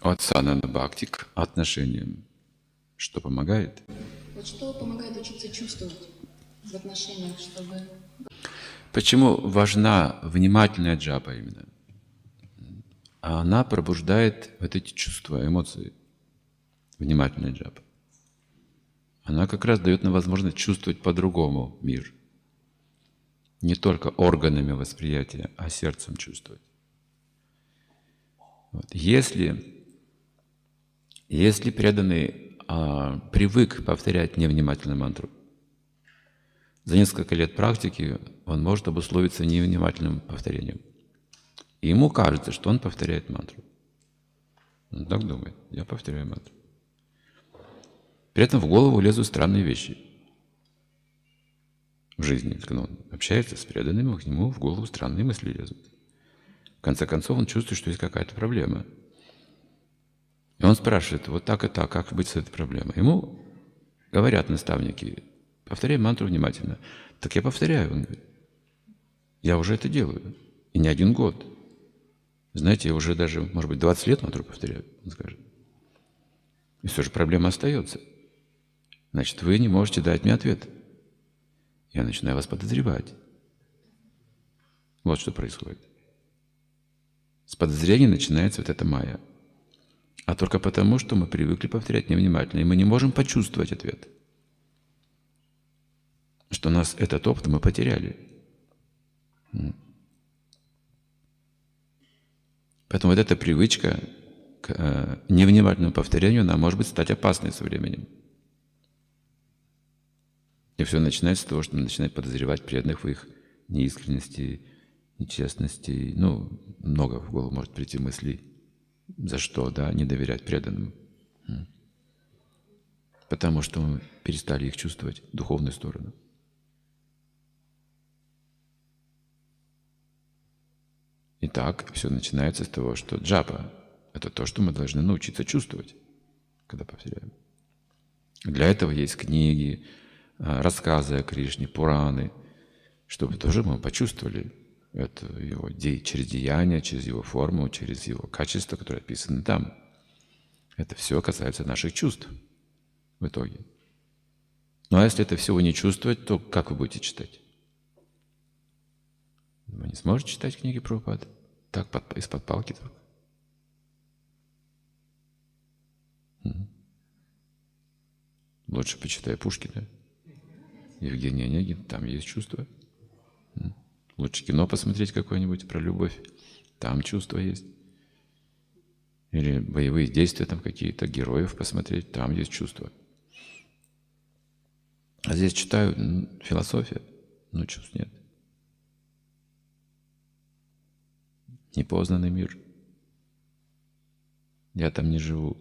От санана бхакти к отношениям. Что помогает? Вот что помогает учиться чувствовать в отношениях, чтобы... Почему важна внимательная джапа именно? Она пробуждает вот эти чувства, эмоции. Внимательная джапа. Она как раз дает нам возможность чувствовать по-другому мир. Не только органами восприятия, а сердцем чувствовать. Вот. Если, если преданный а, привык повторять невнимательно мантру, за несколько лет практики он может обусловиться невнимательным повторением. И ему кажется, что он повторяет мантру. Он так думает, я повторяю мантру. При этом в голову лезут странные вещи в жизни. Когда он общается с преданными, к нему в голову странные мысли лезут. В конце концов, он чувствует, что есть какая-то проблема. И он спрашивает, вот так и так, как быть с этой проблемой? Ему говорят наставники, повторяй мантру внимательно. Так я повторяю, он говорит. Я уже это делаю. И не один год. Знаете, я уже даже, может быть, 20 лет мантру повторяю, он скажет. И все же проблема остается. Значит, вы не можете дать мне ответ. Я начинаю вас подозревать. Вот что происходит. С подозрения начинается вот эта майя. А только потому, что мы привыкли повторять невнимательно, и мы не можем почувствовать ответ. Что нас этот опыт мы потеряли. Поэтому вот эта привычка к э, невнимательному повторению, она может быть стать опасной со временем. И все начинается с того, что мы начинаем подозревать преданных в их неискренности, нечестности. Ну, много в голову может прийти мыслей. За что, да, не доверять преданным. Потому что мы перестали их чувствовать, духовную сторону. Итак, все начинается с того, что джапа – это то, что мы должны научиться чувствовать, когда повторяем. Для этого есть книги, а, рассказы о Кришне, Пураны, чтобы тоже мы почувствовали это его через деяния, через его форму, через его качества, которые описаны там. Это все касается наших чувств в итоге. Ну а если это всего не чувствовать, то как вы будете читать? Вы не сможете читать книги про упад? Так, под, из-под палки только. Угу. Лучше почитай Пушкина. Евгений Онегин, там есть чувство. Лучше кино посмотреть какое-нибудь про любовь, там чувства есть. Или боевые действия там какие-то, героев посмотреть, там есть чувства. А здесь читаю философия, но чувств нет. Непознанный мир. Я там не живу.